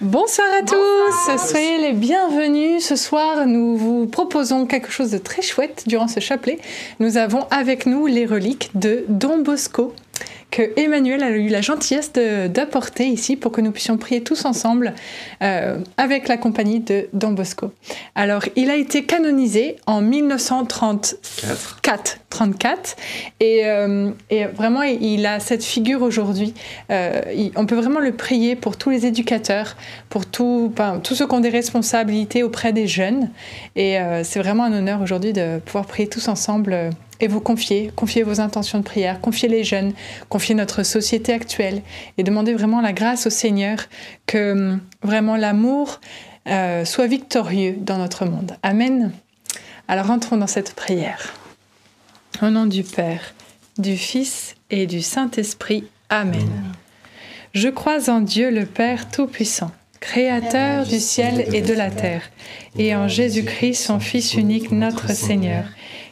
Bonsoir à tous, soyez les bienvenus. Ce soir, nous vous proposons quelque chose de très chouette durant ce chapelet. Nous avons avec nous les reliques de Don Bosco que Emmanuel a eu la gentillesse d'apporter ici pour que nous puissions prier tous ensemble euh, avec la compagnie de Don Bosco. Alors, il a été canonisé en 1934, 34, et, euh, et, vraiment, il a cette figure aujourd'hui. Euh, on peut vraiment le prier pour tous les éducateurs, pour tous ceux qui ont des responsabilités auprès des jeunes. Et c'est vraiment un honneur aujourd'hui de pouvoir prier tous ensemble et vous confier, confier vos intentions de prière, confier les jeunes, confier notre société actuelle et demander vraiment la grâce au Seigneur que hum, vraiment l'amour euh, soit victorieux dans notre monde. Amen. Alors rentrons dans cette prière. Au nom du Père, du Fils et du Saint-Esprit. Amen. Je crois en Dieu le Père Tout-Puissant, Créateur du ciel et de la terre, et en Jésus-Christ, son Fils unique, notre Seigneur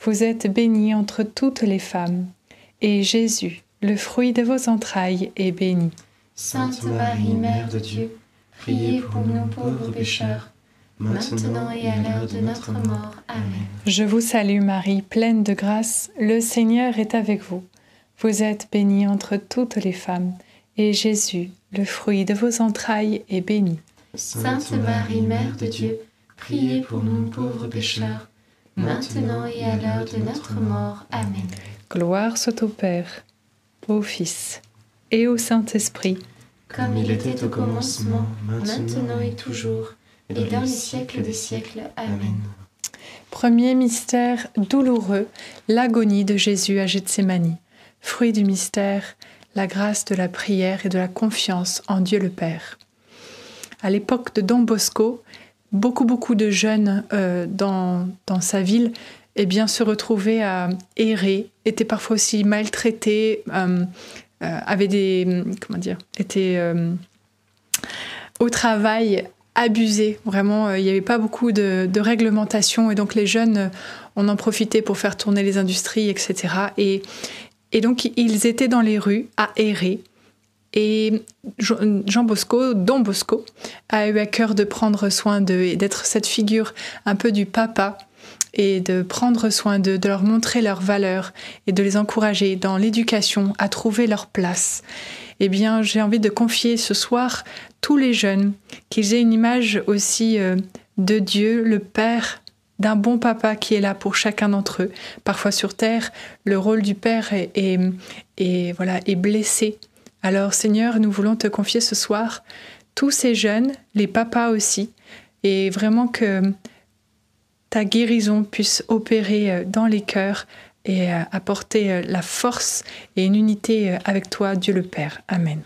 Vous êtes bénie entre toutes les femmes, et Jésus, le fruit de vos entrailles, est béni. Sainte Marie, Mère de Dieu, priez pour nous pauvres pécheurs, maintenant et à l'heure de notre mort. Amen. Je vous salue Marie, pleine de grâce, le Seigneur est avec vous. Vous êtes bénie entre toutes les femmes, et Jésus, le fruit de vos entrailles, est béni. Sainte Marie, Mère de Dieu, priez pour nous pauvres pécheurs, maintenant et à l'heure de notre mort. Amen. Gloire soit au Père, au Fils et au Saint-Esprit. Comme il était au commencement, maintenant et toujours, et dans les siècles des siècles. Amen. Premier mystère douloureux, l'agonie de Jésus à Gethsemane. Fruit du mystère, la grâce de la prière et de la confiance en Dieu le Père. À l'époque de Don Bosco, beaucoup, beaucoup de jeunes euh, dans, dans, sa ville eh bien, se retrouvaient à errer, étaient parfois aussi maltraités, euh, euh, avaient des. Comment dire étaient au travail abusés. Vraiment, il n'y avait pas beaucoup de, de, réglementation et donc les jeunes, on en profitait pour faire tourner les industries, etc. Et, et donc, ils étaient dans les rues à errer et Jean Bosco, Don Bosco, a eu à cœur de prendre soin d'eux et d'être cette figure un peu du papa et de prendre soin d'eux, de leur montrer leurs valeurs et de les encourager dans l'éducation à trouver leur place. Eh bien, j'ai envie de confier ce soir tous les jeunes qu'ils aient une image aussi euh, de Dieu, le Père, d'un bon papa qui est là pour chacun d'entre eux. Parfois sur terre, le rôle du père est, voilà, est blessé alors Seigneur, nous voulons te confier ce soir tous ces jeunes, les papas aussi, et vraiment que ta guérison puisse opérer euh, dans les cœurs et euh, apporter euh, la force et une unité avec toi, Dieu le Père. Amen.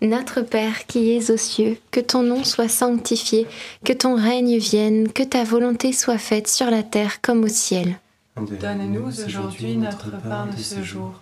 Notre Père qui es aux cieux, que ton nom soit sanctifié, que ton règne vienne, que ta volonté soit faite sur la terre comme au ciel. Donne-nous aujourd'hui notre pain de ce jour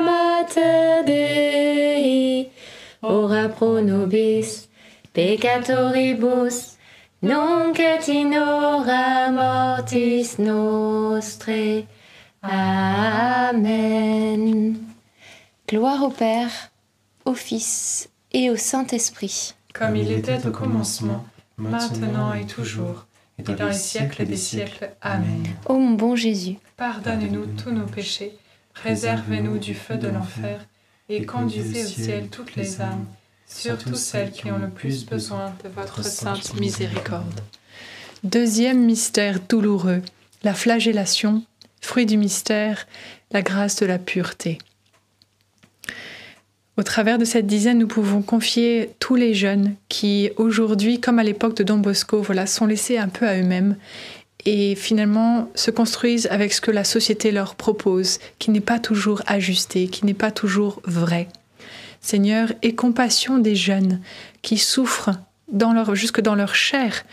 pro nobis peccatoribus, nunc et in hora mortis nostre. Amen. Gloire au Père, au Fils et au Saint-Esprit. Comme il était au commencement, maintenant et toujours, et dans les siècles des siècles. Amen. Ô mon bon Jésus, Pardonne-nous tous nos péchés, préservez-nous du feu de l'enfer, et conduisez au ciel toutes les âmes, surtout celles qui ont le plus besoin de votre sainte miséricorde. Deuxième mystère douloureux, la flagellation, fruit du mystère, la grâce de la pureté. Au travers de cette dizaine, nous pouvons confier tous les jeunes qui, aujourd'hui, comme à l'époque de Don Bosco, voilà, sont laissés un peu à eux-mêmes et finalement se construisent avec ce que la société leur propose, qui n'est pas toujours ajusté, qui n'est pas toujours vrai. Seigneur, aie compassion des jeunes qui souffrent jusque dans leur chair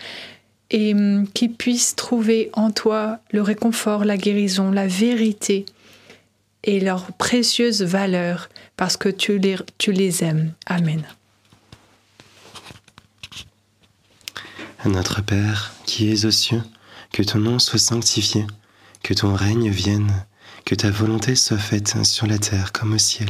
et hum, qui puissent trouver en toi le réconfort, la guérison, la vérité et leur précieuse valeur parce que tu les, tu les aimes. Amen. Notre Père, qui es aux cieux, que ton nom soit sanctifié, que ton règne vienne, que ta volonté soit faite sur la terre comme au ciel.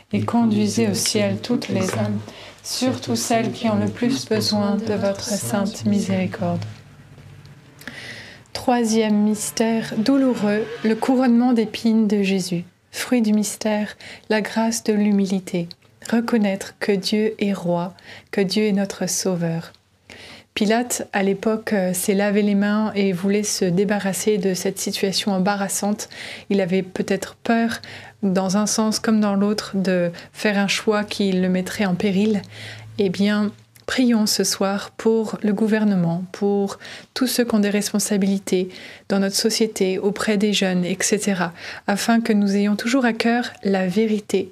et conduisez au ciel toutes les âmes, surtout celles qui ont le plus besoin de votre sainte miséricorde. Troisième mystère douloureux, le couronnement d'épines de Jésus. Fruit du mystère, la grâce de l'humilité. Reconnaître que Dieu est roi, que Dieu est notre sauveur. Pilate, à l'époque, euh, s'est lavé les mains et voulait se débarrasser de cette situation embarrassante. Il avait peut-être peur, dans un sens comme dans l'autre, de faire un choix qui le mettrait en péril. Eh bien, prions ce soir pour le gouvernement, pour tous ceux qui ont des responsabilités dans notre société, auprès des jeunes, etc., afin que nous ayons toujours à cœur la vérité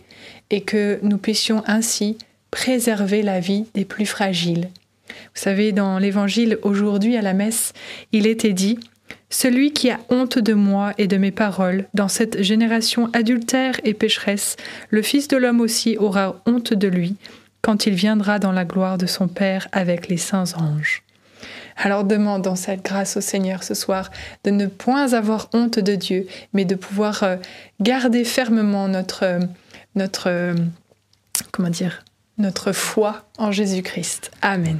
et que nous puissions ainsi préserver la vie des plus fragiles. Vous savez, dans l'évangile aujourd'hui à la messe, il était dit Celui qui a honte de moi et de mes paroles, dans cette génération adultère et pécheresse, le Fils de l'homme aussi aura honte de lui, quand il viendra dans la gloire de son Père avec les saints anges. Alors demandons cette grâce au Seigneur ce soir de ne point avoir honte de Dieu, mais de pouvoir euh, garder fermement notre, euh, notre, euh, comment dire, notre foi en Jésus-Christ. Amen.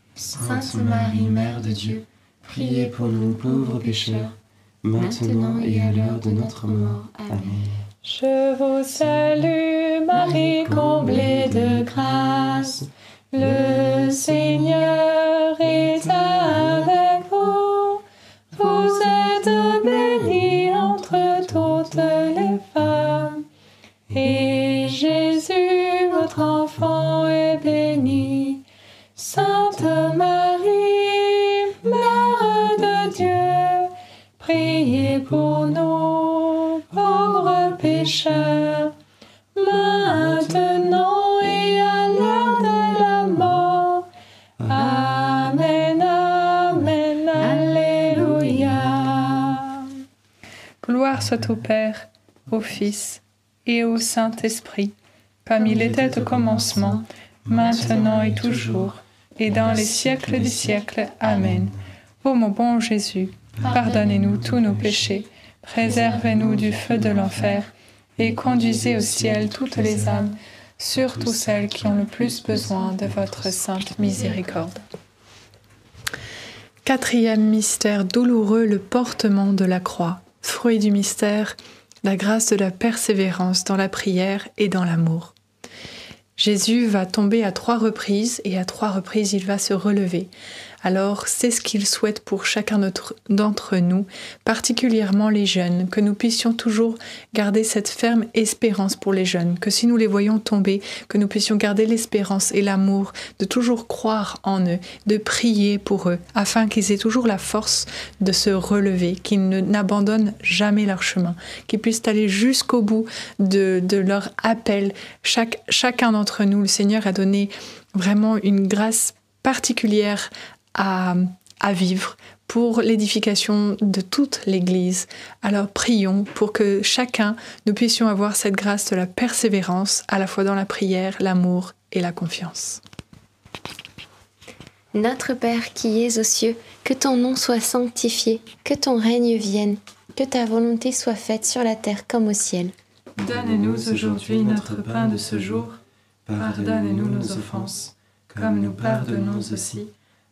Sainte Marie, Mère de Dieu, priez pour nous pauvres pécheurs, maintenant et à l'heure de notre mort. Amen. Je vous salue Marie, comblée de grâce, le Seigneur au Père, au Fils et au Saint-Esprit, comme il était au commencement, maintenant et toujours, et dans les siècles des siècles. Amen. Ô mon bon Jésus, pardonnez-nous tous nos péchés, préservez-nous du feu de l'enfer, et conduisez au ciel toutes les âmes, surtout celles qui ont le plus besoin de votre sainte miséricorde. Quatrième mystère douloureux, le portement de la croix. Fruit du mystère, la grâce de la persévérance dans la prière et dans l'amour. Jésus va tomber à trois reprises et à trois reprises il va se relever. Alors c'est ce qu'il souhaite pour chacun d'entre nous, particulièrement les jeunes, que nous puissions toujours garder cette ferme espérance pour les jeunes, que si nous les voyons tomber, que nous puissions garder l'espérance et l'amour, de toujours croire en eux, de prier pour eux, afin qu'ils aient toujours la force de se relever, qu'ils n'abandonnent jamais leur chemin, qu'ils puissent aller jusqu'au bout de, de, leur appel. Chaque, chacun d'entre nous, le Seigneur a donné vraiment une grâce particulière à, à vivre pour l'édification de toute l'Église. Alors prions pour que chacun, nous puissions avoir cette grâce de la persévérance, à la fois dans la prière, l'amour et la confiance. Notre Père qui es aux cieux, que ton nom soit sanctifié, que ton règne vienne, que ta volonté soit faite sur la terre comme au ciel. Donne-nous aujourd'hui notre pain de ce jour. Pardonne-nous nos offenses, comme nous pardonnons aussi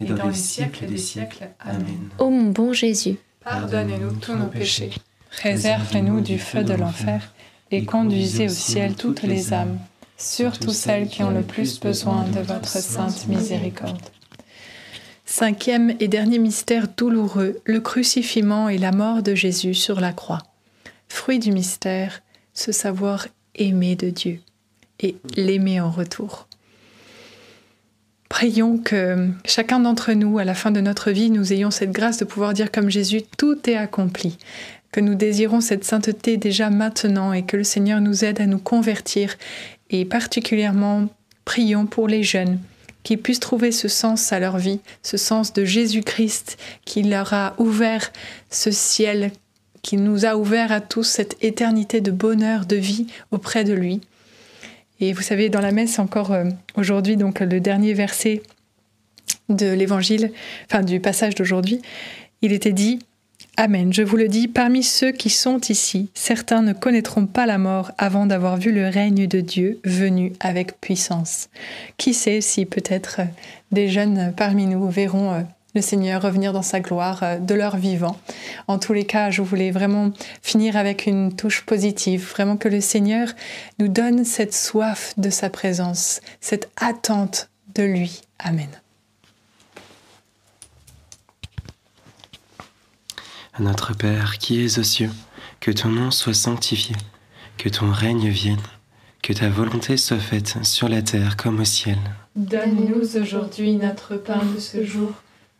et dans les siècles des siècles. Amen. Ô mon bon Jésus, Pardonnez-nous tous nos péchés. Préservez-nous du feu de l'enfer et conduisez au ciel toutes les âmes, surtout celles qui ont le plus besoin de votre sainte miséricorde. Cinquième et dernier mystère douloureux, le crucifiement et la mort de Jésus sur la croix. Fruit du mystère, ce savoir aimer de Dieu et l'aimer en retour. Prions que chacun d'entre nous, à la fin de notre vie, nous ayons cette grâce de pouvoir dire comme Jésus, tout est accompli, que nous désirons cette sainteté déjà maintenant et que le Seigneur nous aide à nous convertir et particulièrement prions pour les jeunes qui puissent trouver ce sens à leur vie, ce sens de Jésus-Christ qui leur a ouvert ce ciel, qui nous a ouvert à tous cette éternité de bonheur, de vie auprès de lui. Et vous savez, dans la messe encore euh, aujourd'hui, donc le dernier verset de l'évangile, enfin du passage d'aujourd'hui, il était dit Amen, je vous le dis, parmi ceux qui sont ici, certains ne connaîtront pas la mort avant d'avoir vu le règne de Dieu venu avec puissance. Qui sait si peut-être euh, des jeunes parmi nous verront euh, le Seigneur revenir dans sa gloire euh, de leur vivant. En tous les cas, je voulais vraiment finir avec une touche positive, vraiment que le Seigneur nous donne cette soif de sa présence, cette attente de lui. Amen. Notre Père qui es aux cieux, que ton nom soit sanctifié, que ton règne vienne, que ta volonté soit faite sur la terre comme au ciel. Donne-nous aujourd'hui notre pain de ce jour.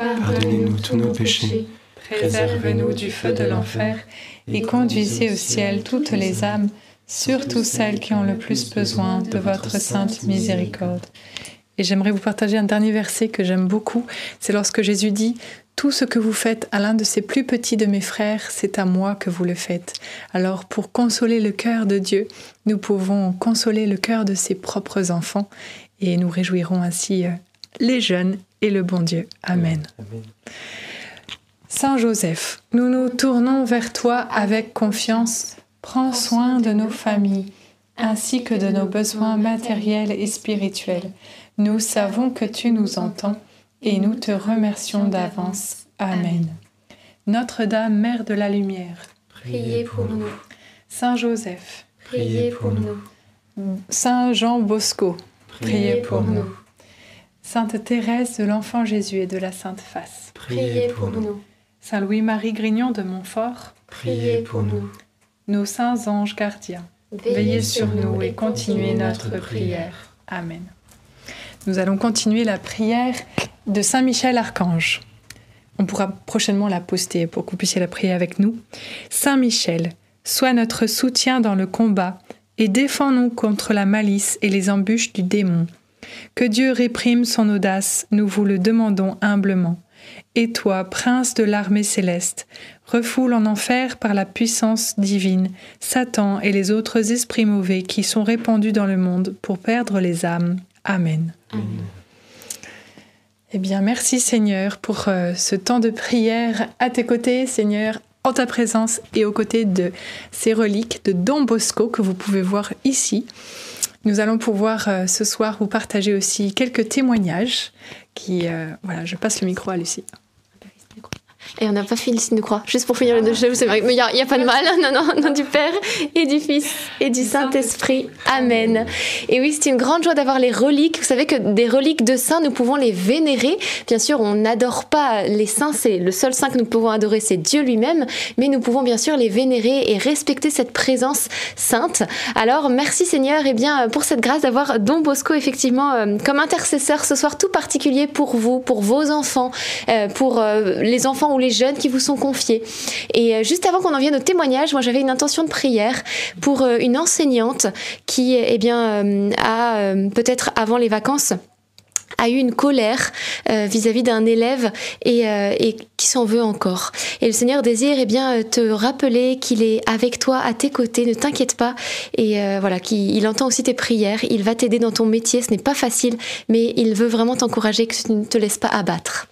pardonnez-nous tous nos péchés, Préservez-nous du feu de l'enfer et conduisez au ciel toutes les âmes, surtout celles qui ont le plus besoin de votre sainte miséricorde. Et j'aimerais vous partager un dernier verset que j'aime beaucoup. C'est lorsque Jésus dit Tout ce que vous faites à l'un de ces plus petits de mes frères, c'est à moi que vous le faites. Alors, pour consoler le cœur de Dieu, nous pouvons consoler le cœur de ses propres enfants et nous réjouirons ainsi euh, les jeunes et le bon Dieu. Amen. Saint Joseph, nous nous tournons vers toi avec confiance. Prends soin de nos familles, ainsi que de nos besoins matériels et spirituels. Nous savons que tu nous entends et nous te remercions d'avance. Amen. Notre-Dame, Mère de la Lumière, Priez pour nous. Saint Joseph, Priez pour nous. Saint Jean Bosco, Priez pour nous. Sainte Thérèse de l'Enfant Jésus et de la Sainte Face, Priez pour nous. Saint Louis-Marie Grignon de Montfort, Priez pour nous. nos saints anges gardiens, veillez sur nous et continuez notre prière. Amen. Nous allons continuer la prière de Saint Michel Archange. On pourra prochainement la poster pour que vous puissiez la prier avec nous. Saint Michel, sois notre soutien dans le combat et défends-nous contre la malice et les embûches du démon. Que Dieu réprime son audace, nous vous le demandons humblement. Et toi, prince de l'armée céleste, refoule en enfer par la puissance divine Satan et les autres esprits mauvais qui sont répandus dans le monde pour perdre les âmes. Amen. Eh bien, merci Seigneur pour euh, ce temps de prière à tes côtés, Seigneur, en ta présence et aux côtés de ces reliques de Don Bosco que vous pouvez voir ici. Nous allons pouvoir euh, ce soir vous partager aussi quelques témoignages qui, euh, voilà, je passe le micro à Lucie. Et on n'a pas fait le signe de croix, juste pour finir le jeu, c'est vrai. Mais il n'y a, pas de mal. Non, non, non, du Père et du Fils et du Saint-Esprit. Amen. Et oui, c'est une grande joie d'avoir les reliques. Vous savez que des reliques de saints, nous pouvons les vénérer. Bien sûr, on n'adore pas les saints, c'est le seul saint que nous pouvons adorer, c'est Dieu lui-même. Mais nous pouvons bien sûr les vénérer et respecter cette présence sainte. Alors, merci Seigneur et eh bien, pour cette grâce d'avoir Don Bosco, effectivement, euh, comme intercesseur ce soir tout particulier pour vous, pour vos enfants, euh, pour euh, les enfants ou les jeunes qui vous sont confiés. Et euh, juste avant qu'on en vienne au témoignage, moi j'avais une intention de prière pour euh, une enseignante qui, eh bien, euh, a peut-être avant les vacances a eu une colère vis-à-vis d'un élève et, et qui s'en veut encore. Et le Seigneur désire eh bien te rappeler qu'il est avec toi, à tes côtés, ne t'inquiète pas. Et euh, voilà, qu'il il entend aussi tes prières, il va t'aider dans ton métier, ce n'est pas facile, mais il veut vraiment t'encourager que tu ne te laisses pas abattre.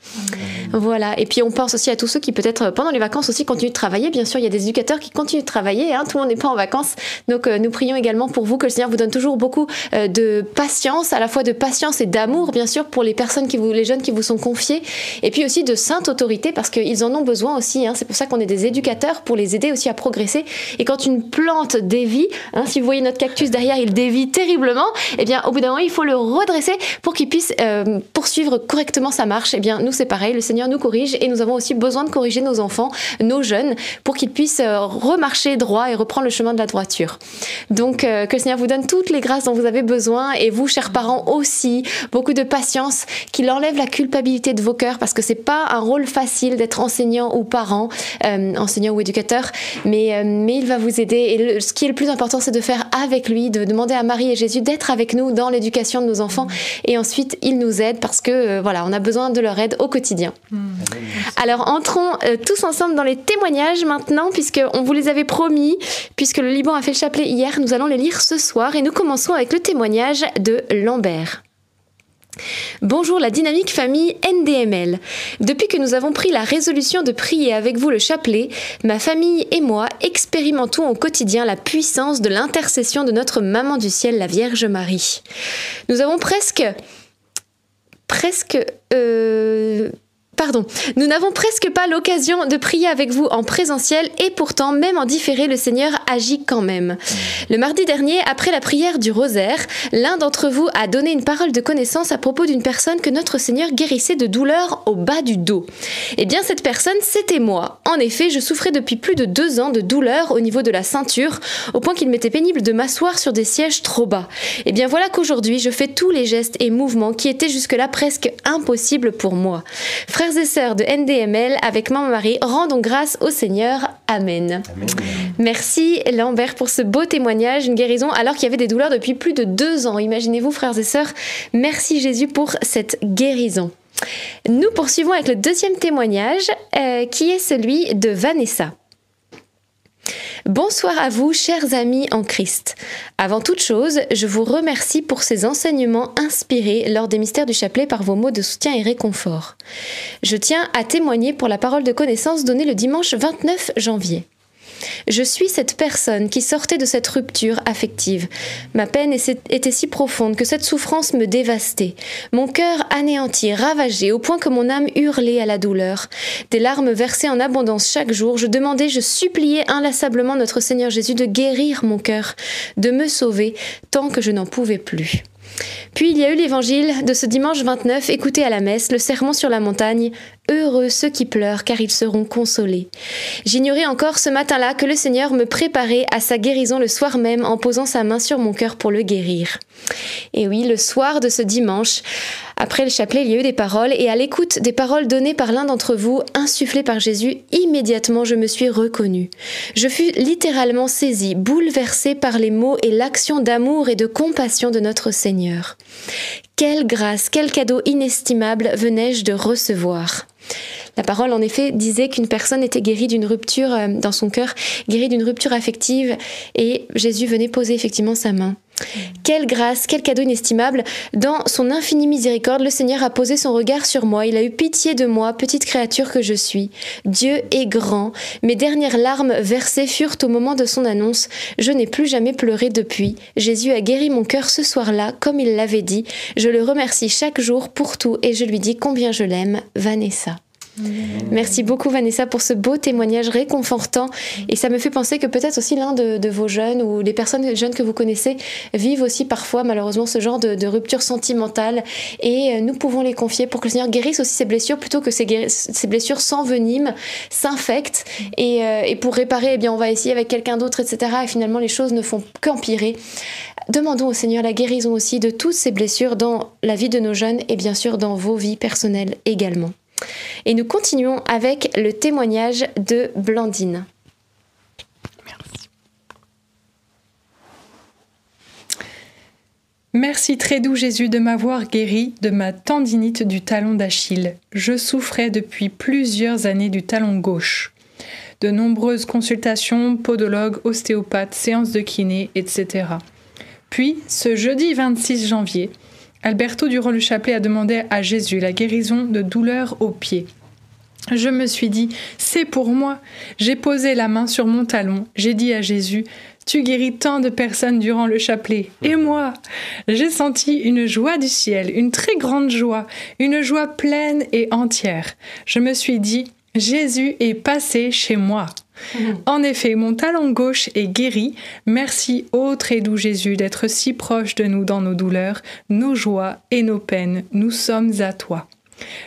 Voilà, et puis on pense aussi à tous ceux qui peut-être pendant les vacances aussi continuent de travailler. Bien sûr, il y a des éducateurs qui continuent de travailler, hein, tout le monde n'est pas en vacances. Donc nous prions également pour vous que le Seigneur vous donne toujours beaucoup de patience, à la fois de patience et d'amour, bien sûr, pour les personnes qui vous, les jeunes qui vous sont confiés, et puis aussi de sainte autorité parce qu'ils en ont besoin aussi. Hein. C'est pour ça qu'on est des éducateurs pour les aider aussi à progresser. Et quand une plante dévie, hein, si vous voyez notre cactus derrière, il dévie terriblement. Eh bien, au bout d'un moment, il faut le redresser pour qu'il puisse euh, poursuivre correctement sa marche. Eh bien, nous, c'est pareil. Le Seigneur nous corrige et nous avons aussi besoin de corriger nos enfants, nos jeunes, pour qu'ils puissent euh, remarcher droit et reprendre le chemin de la droiture. Donc, euh, que le Seigneur vous donne toutes les grâces dont vous avez besoin et vous, chers parents, aussi beaucoup de patience qu'il enlève la culpabilité de vos cœurs, parce que c'est pas un rôle facile d'être enseignant ou parent, euh, enseignant ou éducateur, mais, euh, mais il va vous aider. Et ce qui est le plus important, c'est de faire avec lui, de demander à Marie et Jésus d'être avec nous dans l'éducation de nos enfants. Et ensuite, il nous aide parce que euh, voilà, on a besoin de leur aide au quotidien. Alors, entrons tous ensemble dans les témoignages maintenant, puisque on vous les avait promis, puisque le Liban a fait le chapelet hier, nous allons les lire ce soir et nous commençons avec le témoignage de Lambert. Bonjour la dynamique famille NDML. Depuis que nous avons pris la résolution de prier avec vous le chapelet, ma famille et moi expérimentons au quotidien la puissance de l'intercession de notre maman du ciel, la Vierge Marie. Nous avons presque presque euh, Pardon, nous n'avons presque pas l'occasion de prier avec vous en présentiel et pourtant, même en différé, le Seigneur agit quand même. Le mardi dernier, après la prière du rosaire, l'un d'entre vous a donné une parole de connaissance à propos d'une personne que notre Seigneur guérissait de douleurs au bas du dos. Eh bien, cette personne, c'était moi. En effet, je souffrais depuis plus de deux ans de douleurs au niveau de la ceinture, au point qu'il m'était pénible de m'asseoir sur des sièges trop bas. Eh bien, voilà qu'aujourd'hui, je fais tous les gestes et mouvements qui étaient jusque-là presque impossibles pour moi. Frères et sœurs de NDML, avec Maman Marie, rendons grâce au Seigneur. Amen. Merci Lambert pour ce beau témoignage, une guérison alors qu'il y avait des douleurs depuis plus de deux ans. Imaginez-vous, frères et sœurs. Merci Jésus pour cette guérison. Nous poursuivons avec le deuxième témoignage euh, qui est celui de Vanessa. Bonsoir à vous, chers amis en Christ. Avant toute chose, je vous remercie pour ces enseignements inspirés lors des mystères du chapelet par vos mots de soutien et réconfort. Je tiens à témoigner pour la parole de connaissance donnée le dimanche 29 janvier. Je suis cette personne qui sortait de cette rupture affective. Ma peine était si profonde que cette souffrance me dévastait. Mon cœur anéanti, ravagé, au point que mon âme hurlait à la douleur. Des larmes versées en abondance chaque jour, je demandais, je suppliais inlassablement notre Seigneur Jésus de guérir mon cœur, de me sauver, tant que je n'en pouvais plus. Puis il y a eu l'évangile de ce dimanche 29, écouté à la messe, le sermon sur la montagne, Heureux ceux qui pleurent, car ils seront consolés. J'ignorais encore ce matin-là que le Seigneur me préparait à sa guérison le soir même en posant sa main sur mon cœur pour le guérir. Et oui, le soir de ce dimanche, après le chapelet, il y a eu des paroles, et à l'écoute des paroles données par l'un d'entre vous, insufflées par Jésus, immédiatement je me suis reconnue. Je fus littéralement saisie, bouleversée par les mots et l'action d'amour et de compassion de notre Seigneur. Quelle grâce, quel cadeau inestimable venais-je de recevoir. La parole, en effet, disait qu'une personne était guérie d'une rupture euh, dans son cœur, guérie d'une rupture affective, et Jésus venait poser effectivement sa main. Quelle grâce, quel cadeau inestimable. Dans son infinie miséricorde, le Seigneur a posé son regard sur moi. Il a eu pitié de moi, petite créature que je suis. Dieu est grand. Mes dernières larmes versées furent au moment de son annonce. Je n'ai plus jamais pleuré depuis. Jésus a guéri mon cœur ce soir-là, comme il l'avait dit. Je le remercie chaque jour pour tout et je lui dis combien je l'aime. Vanessa. Merci beaucoup Vanessa pour ce beau témoignage réconfortant. Et ça me fait penser que peut-être aussi l'un de, vos jeunes ou les personnes jeunes que vous connaissez vivent aussi parfois malheureusement ce genre de, rupture sentimentale. Et euh, nous pouvons les confier pour que le Seigneur guérisse aussi ces blessures plutôt que ces, blessures s'enveniment, s'infectent. Et, euh, et, pour réparer eh bien on va essayer avec quelqu'un d'autre etc et finalement les choses ne font qu'empirer. Demandons au Seigneur la guérison aussi de toutes ces blessures dans la vie de nos jeunes et bien sûr dans vos vies personnelles également. Et nous continuons avec le témoignage de Blandine. Merci. Merci très doux Jésus de m'avoir guéri de ma tendinite du talon d'Achille. Je souffrais depuis plusieurs années du talon gauche. De nombreuses consultations, podologue, ostéopathe, séances de kiné, etc. Puis, ce jeudi 26 janvier, Alberto durant le chapelet a demandé à Jésus la guérison de douleurs aux pieds. Je me suis dit, c'est pour moi. J'ai posé la main sur mon talon, j'ai dit à Jésus, tu guéris tant de personnes durant le chapelet. Et moi, j'ai senti une joie du ciel, une très grande joie, une joie pleine et entière. Je me suis dit, Jésus est passé chez moi. En effet, mon talon gauche est guéri. Merci, ô très doux Jésus, d'être si proche de nous dans nos douleurs, nos joies et nos peines. Nous sommes à toi.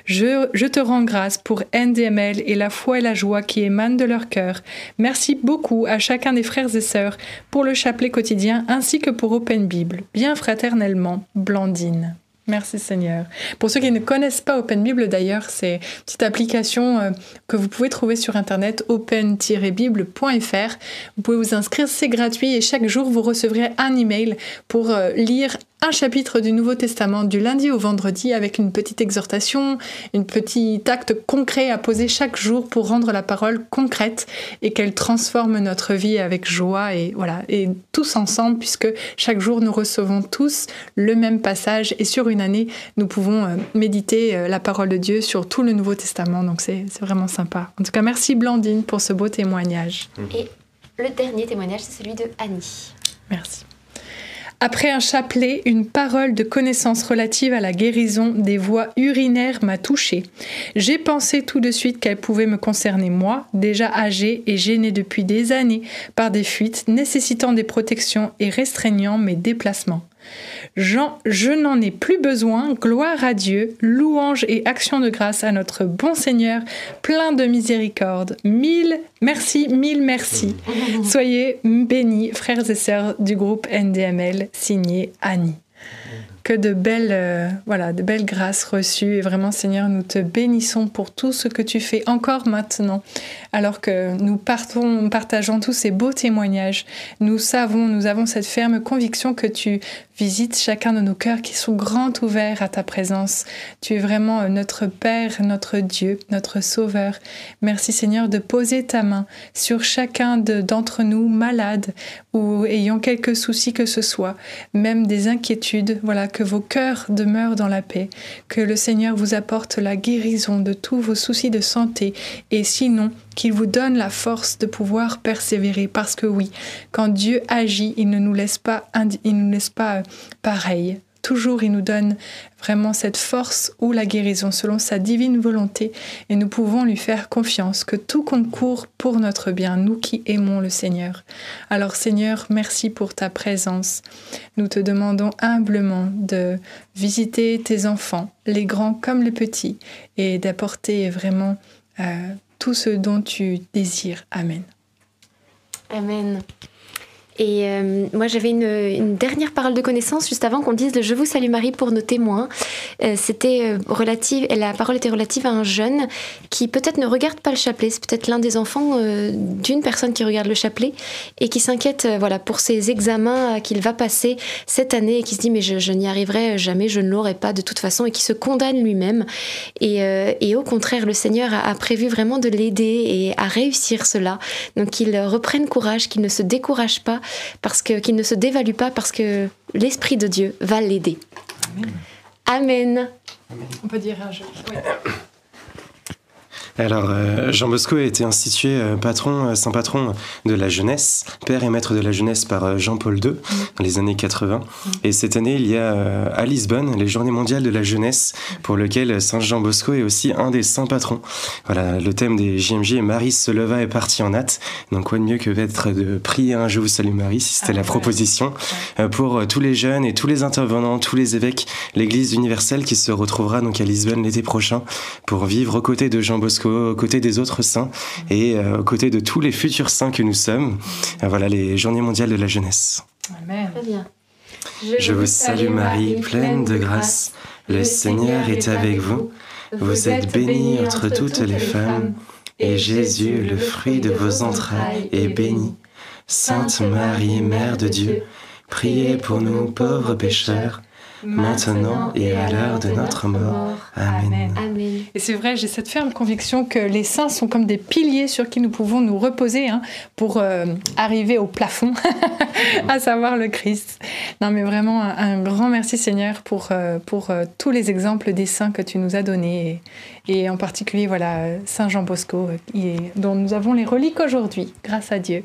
Je, je, te rends grâce pour NDML et la foi et la joie qui émanent de leur cœur. Merci beaucoup à chacun des frères et sœurs pour le chapelet quotidien ainsi que pour Open Bible. Bien fraternellement, Blandine. Merci Seigneur. Pour ceux qui ne connaissent pas Open Bible d'ailleurs, c'est une petite application euh, que vous pouvez trouver sur internet open-bible.fr. Vous pouvez vous inscrire, c'est gratuit et chaque jour vous recevrez un email pour euh, lire un chapitre du Nouveau Testament du lundi au vendredi avec une petite exhortation, une petit acte concret à poser chaque jour pour rendre la parole concrète et qu'elle transforme notre vie avec joie et voilà et tous ensemble puisque chaque jour nous recevons tous le même passage et sur une année nous pouvons euh, méditer euh, la parole de Dieu sur tout le Nouveau Testament donc c'est vraiment sympa. En tout cas merci Blandine pour ce beau témoignage. Et le dernier témoignage c'est celui de Annie. Merci. Après un chapelet, une parole de connaissance relative à la guérison des voies urinaires m'a touchée. J'ai pensé tout de suite qu'elle pouvait me concerner moi, déjà âgée et gênée depuis des années par des fuites nécessitant des protections et restreignant mes déplacements. Je n'en ai plus besoin, gloire à Dieu, louange et action de grâce à notre bon Seigneur, plein de miséricorde. Mille merci, mille merci. Soyez bénis, frères et sœurs du groupe NDML, signé Annie que de belles, euh, voilà, de belles grâces reçues. Et vraiment, Seigneur, nous te bénissons pour tout ce que tu fais encore maintenant, alors que nous partons, partageons tous ces beaux témoignages. Nous savons, nous avons cette ferme conviction que tu visites chacun de nos cœurs qui sont grands ouverts à ta présence. Tu es vraiment euh, notre Père, notre Dieu, notre Sauveur. Merci Seigneur de poser ta main sur chacun d'entre nous malades ou ayant quelques soucis que ce soit, même des inquiétudes. Voilà que vos cœurs demeurent dans la paix, que le Seigneur vous apporte la guérison de tous vos soucis de santé et sinon qu'il vous donne la force de pouvoir persévérer parce que oui, quand Dieu agit, il ne nous laisse pas il nous laisse pas euh, pareil. Toujours, il nous donne vraiment cette force ou la guérison selon sa divine volonté et nous pouvons lui faire confiance que tout concourt pour notre bien, nous qui aimons le Seigneur. Alors Seigneur, merci pour ta présence. Nous te demandons humblement de visiter tes enfants, les grands comme les petits, et d'apporter vraiment euh, tout ce dont tu désires. Amen. Amen. Et euh, moi, j'avais une, dernière parole de connaissance juste avant qu'on dise Je vous salue Marie pour nos témoins. Euh, c'était euh, relative, la parole était relative à un jeune qui peut-être ne regarde pas le chapelet. C'est peut-être l'un des enfants d'une personne qui regarde le chapelet et qui s'inquiète voilà, pour ses examens qu'il va passer cette année et qui se dit Mais je, n'y arriverai jamais, je ne l'aurai pas de toute façon et qui se condamne lui-même. Et, au contraire, le Seigneur a, a prévu vraiment de l'aider et à réussir cela. Donc qu'il reprenne courage, qu'il ne se décourage pas parce que qu'il ne se dévalue pas parce que l'esprit de Dieu va l'aider. Amen. On peut dire un jeu. Alors, euh, Jean Bosco a été institué euh, patron, euh, saint patron de la jeunesse, père et maître de la jeunesse par Jean-Paul II dans les années 80. Et cette année, il y a à Lisbonne les Journées mondiales de la jeunesse, pour lequel Saint Jean Bosco est aussi un des saints patrons. Voilà, le thème des JMJ et Marie se leva et partit en hâte. Donc, quoi de mieux que d'être de prier un Je vous salue Marie, si c'était ah, la proposition, pour tous les jeunes et tous les intervenants, tous les évêques, l'Église universelle qui se retrouvera donc à Lisbonne l'été prochain pour vivre aux côtés de Jean Bosco aux côtés des autres saints et euh, aux côtés de tous les futurs saints que nous sommes. Euh, voilà les Journées mondiales de la jeunesse. Amen. Très bien. Je, vous salue Marie, pleine de grâce. Le Seigneur est avec vous. Vous êtes bénie entre toutes les femmes, et Jésus, le fruit de vos entrailles, est béni. Sainte Marie, Mère de Dieu, priez pour nous pauvres pécheurs maintenant et à l'heure de notre mort. Amen. Et c'est vrai, j'ai cette ferme conviction que les saints sont comme des piliers sur qui nous pouvons nous reposer hein, pour euh, arriver au plafond, à savoir le Christ. Non, mais vraiment, un, grand merci Seigneur pour, euh, pour euh, tous les exemples des saints que tu nous as donnés, et, en particulier, voilà, Saint Jean Bosco, dont nous avons les reliques aujourd'hui, grâce à Dieu.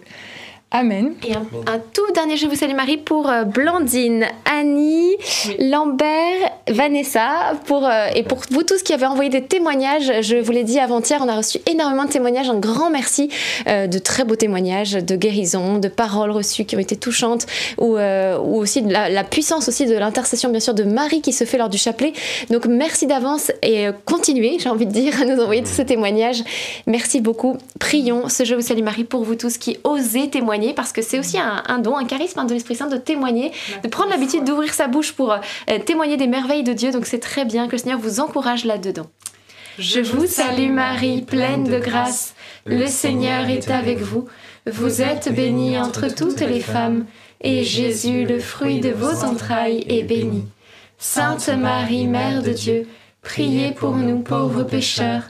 Amen. Et un, tout dernier Je vous salue Marie pour euh, Blandine, Annie, Lambert, Vanessa, pour, euh, et pour vous tous qui avez envoyé des témoignages. Je vous l'ai dit avant-hier, on a reçu énormément de témoignages. Un grand merci euh, de très beaux témoignages de guérison, de paroles reçues qui ont été touchantes, ou, ou aussi de la, puissance aussi de l'intercession, bien sûr, de Marie qui se fait lors du chapelet. Donc merci d'avance et continuez, j'ai envie de dire, à nous envoyer tous ces témoignages. Merci beaucoup. Prions ce Je vous salue Marie pour vous tous qui osez témoigner parce que c'est aussi un, don, un charisme de l'Esprit Saint de témoigner, de prendre l'habitude d'ouvrir sa bouche pour euh, témoigner des merveilles de Dieu. Donc c'est très bien que le Seigneur vous encourage là-dedans. Je vous salue Marie, pleine de grâce. Le Seigneur est avec vous. Vous êtes bénie entre toutes les femmes, et Jésus, le fruit de vos entrailles, est béni. Sainte Marie, Mère de Dieu, priez pour nous pauvres pécheurs,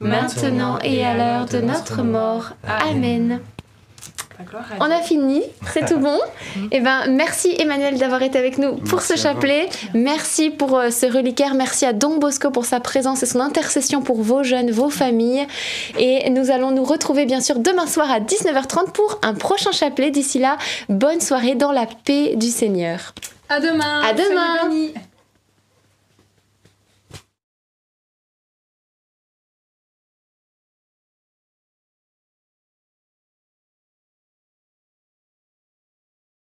maintenant et à l'heure de notre mort. Amen. On a fini, c'est tout bon. Et eh ben, merci Emmanuel d'avoir été avec nous pour ce chapelet. Merci pour euh, ce reliquaire. Merci à Don Bosco pour sa présence et son intercession pour vos jeunes, vos familles. Et nous allons nous retrouver bien sûr demain soir à 19h30 pour un prochain chapelet. D'ici là, bonne soirée dans la paix du Seigneur. À demain. À demain.